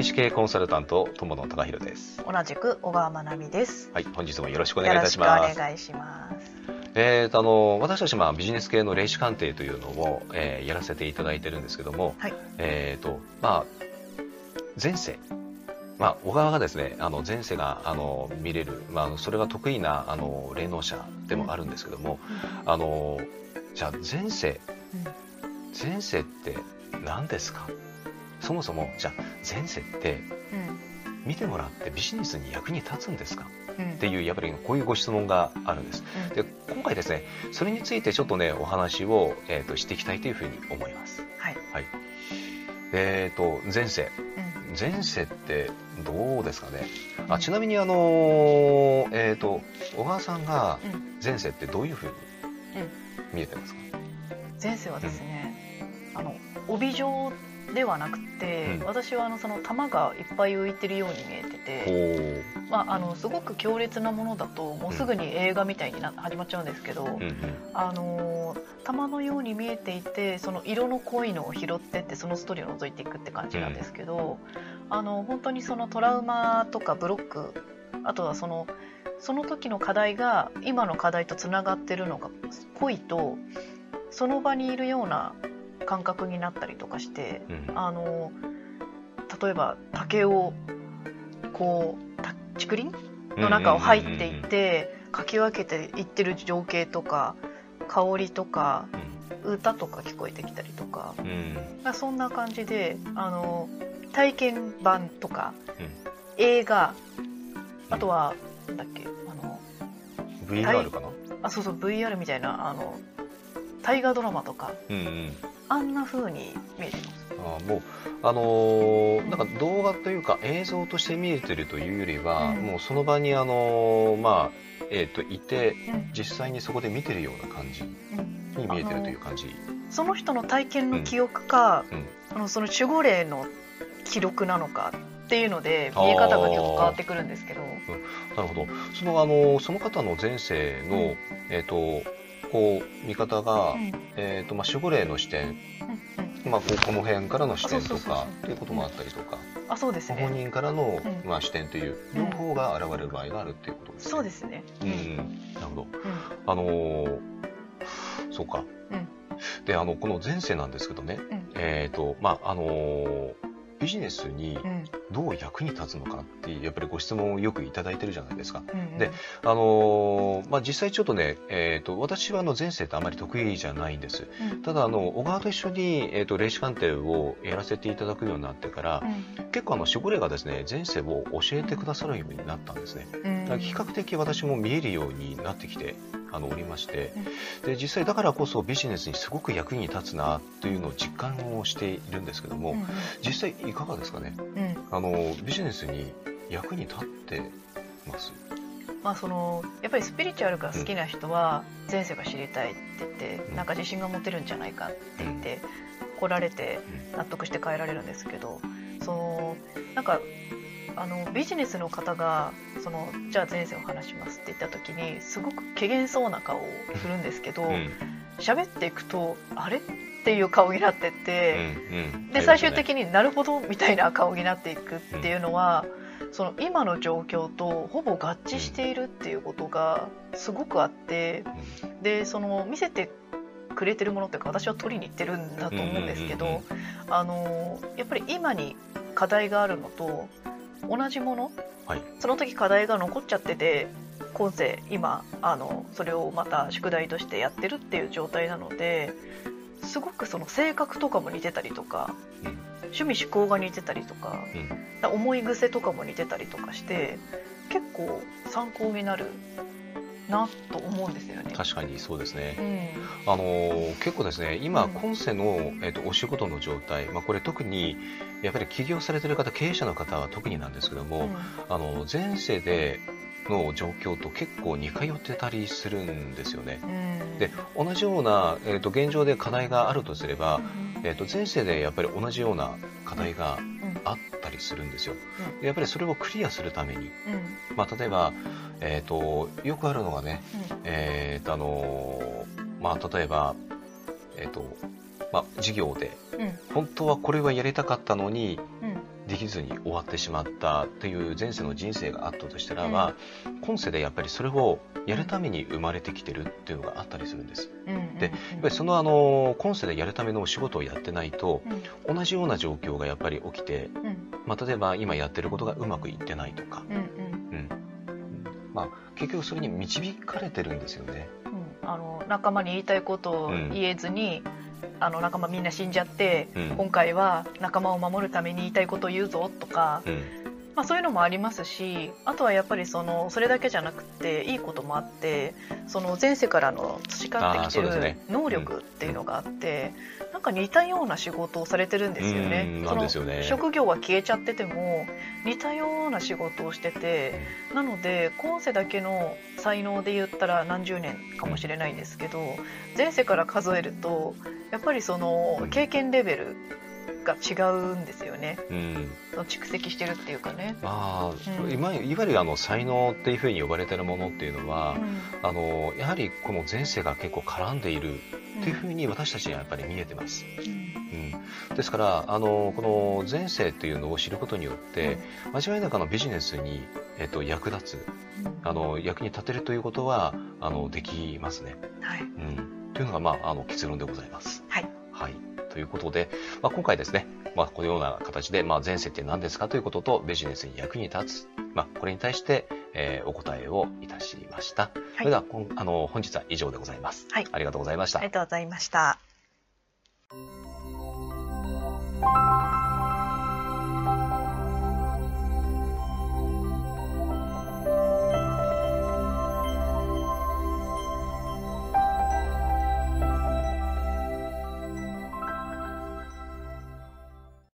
霊視系コンサルタント友野隆弘です同じく小川真奈美ですはい本日もよろしくお願いいたしますよろしくお願いしますえーとあの私たちまあビジネス系の霊視鑑定というのを、えー、やらせていただいてるんですけども、はい、えーとまあ前世まあ、小川がですねあの前世があの見れる、まあ、それが得意なあの霊能者でもあるんですけども、うん、あのじゃあ前世、うん、前世って何ですかそもそもじゃあ前世って見てもらってビジネスに役に立つんですか、うん、っていうやっぱりこういうご質問があるんです、うん、で今回ですねそれについてちょっとねお話を、えーと、していきたいというふうに思います。はい、はい、えっ、ー、と前世、うん、前世ってどうですかね？あちなみにあのえっ、ー、と小川さんが前世ってどういうふうに見えてますか、前世はですね、あの帯状ではなくて、うん、私はあのその玉がいっぱい浮いてるように見えてて、まあ、あのすごく強烈なものだともうすぐに映画みたいにな始まっちゃうんですけど、うんあの玉のように見えていてその色の濃いのを拾ってってそのストーリーを覗いていくって感じなんですけど、うん、あの本当にそのトラウマとかブロックあとはそのその時の課題が今の課題とつながってるのが濃いとその場にいるような感覚になったりとかして、うん、あの例えば竹をこう竹林の中を入っていってかき分けていってる情景とか香りとか、歌とか聞こえてきたりとか、うん、そんな感じであの体験版とか、うん、映画あとは、なんだっけあの VR かな？あそうそう VR みたいなあの大河ドラマとか、うんうん、あんな風に見えてますあもうあのー、なんか動画というか映像として見えてるというよりは、うん、もうその場にあのー、まあえーと、いて、うん、実際にそこで見てるような感じに見えてるという感じ、その人の体験の記憶か、あのその守護霊の記録なのかっていうので見え方がちょっと変わってくるんですけど、なるほど。そのあのその方の前世の、えっ、とこう見方が、うん、えーとまあ、守護霊の視点、まあ、ここの辺からの視点とかっていうこともあったりとか、あそうですね、本人からの、まあ、視点という両方が現れる場合があるっていうこと。ですね。そうですね、うん。なるほど、あのー、そうか、であのこの前世なんですけどね、えっ、ー、とまああのービジネスにどう役に立つのかっていうやっぱりご質問をよく頂いてるじゃないですか。うんうん、で、あのー、まあ、実際ちょっとね、えっ、ー、と、私はあの前世ってあまり得意じゃないんです。うん、ただ、あの、小川と一緒に、えっ、ー、と、霊視鑑定をやらせていただくようになってから、うん、結構あの、守護霊がですね、前世を教えてくださるようになったんですね。うん、比較的私も見えるようになってきてあのおりまして、で実際だからこそビジネスにすごく役に立つなというのを実感をしているんですけども、うん。実際いかがですかね、うん、あのビジネスに役に立ってます？まあ、そのやっぱりスピリチュアルが好きな人は前世が知りたいって言って、うん、なんか自信が持てるんじゃないかって言って、来られて納得して帰られるんですけど、そのなんかあのビジネスの方がそのじゃあ前世を話しますって言った時にすごく怪げそうな顔をするんですけど喋、うん、っていくとあれ？っていう顔になってって、うんうん、で最終的になるほどみたいな顔になっていくっていうのは、その今の状況とほぼ合致しているっていうことがすごくあって、でその見せてくれてるものっていうか私は取りに行ってるんだと思うんですけど、あのやっぱり今に課題があるのと同じもの、はい、その時課題が残っちゃってて今世今あのそれをまた宿題としてやってるっていう状態なのですごくその性格とかも似てたりとか、うん、趣味思考が似てたりとか、うん、思い癖とかも似てたりとかして結構参考になるなと思うんですよね。確かにそうですね。うん、あの結構ですね、今、今世のえっ、ー、とお仕事の状態、まあこれ特にやっぱり起業されてる方、経営者の方は特になんですけども、うん、あの前世での状況と結構似通ってたりするんですよね。うん、で同じような、えーと、現状で課題があるとすれば、えーと、前世でやっぱり同じような課題があったりするんですよ。でやっぱりそれをクリアするために、まあ、例えば、えーと、よくあるのがね、えーとあのまあ、例えば、えーとまあ、授業で、本当はこれはやりたかったのに、できずに終わってしまったっていう前世の人生があったとしたらば、うん、今世でやっぱりそれをやるために生まれてきてるっていうのがあったりするんです。うん、でやっぱりそのあの今世でやるためのお仕事をやってないと、うん、同じような状況がやっぱり起きて、まあ、例えば今やってることがうまくいってないとか、うんまあ、結局それに導かれてるんですよね。あの仲間に言いたいことを言えずに、あの仲間みんな死んじゃって、うん、今回は仲間を守るために言いたいことを言うぞとか、うん、まあ、そういうのもありますしあとはやっぱりそのそれだけじゃなくていいこともあってその前世からの培ってきてる能力っていうのがあって、なんか似たような仕事をされてるんですよね。その職業は消えちゃってても似たような仕事をしてて、なので今世だけの才能で言ったら何十年かもしれないんですけど前世から数えるとやっぱりその経験レベルが違うんですよね、うん、蓄積してるっていうかね、まあ、うん、いわゆるあの才能っていうふうに呼ばれてるものっていうのは、うん、あのやはりこの前世が結構絡んでいるっていうふうに私たちにはやっぱり見えてます。うん。ですからあのこの前世っていうのを知ることによって、間違いなくあのビジネスに、えっと、役立つ、あの役に立てるということはあのできますね。はい。うん、というのが、まあ、あの結論でございます。はい、はいということで、まあ、今回ですね、まあ、このような形で、まあ、前世って何ですかということと、ビジネスに役に立つ、まあ、これに対して、えー、お答えをいたしました。はい、それでは、あの、本日は以上でございます。はい。ありがとうございました。ありがとうございました。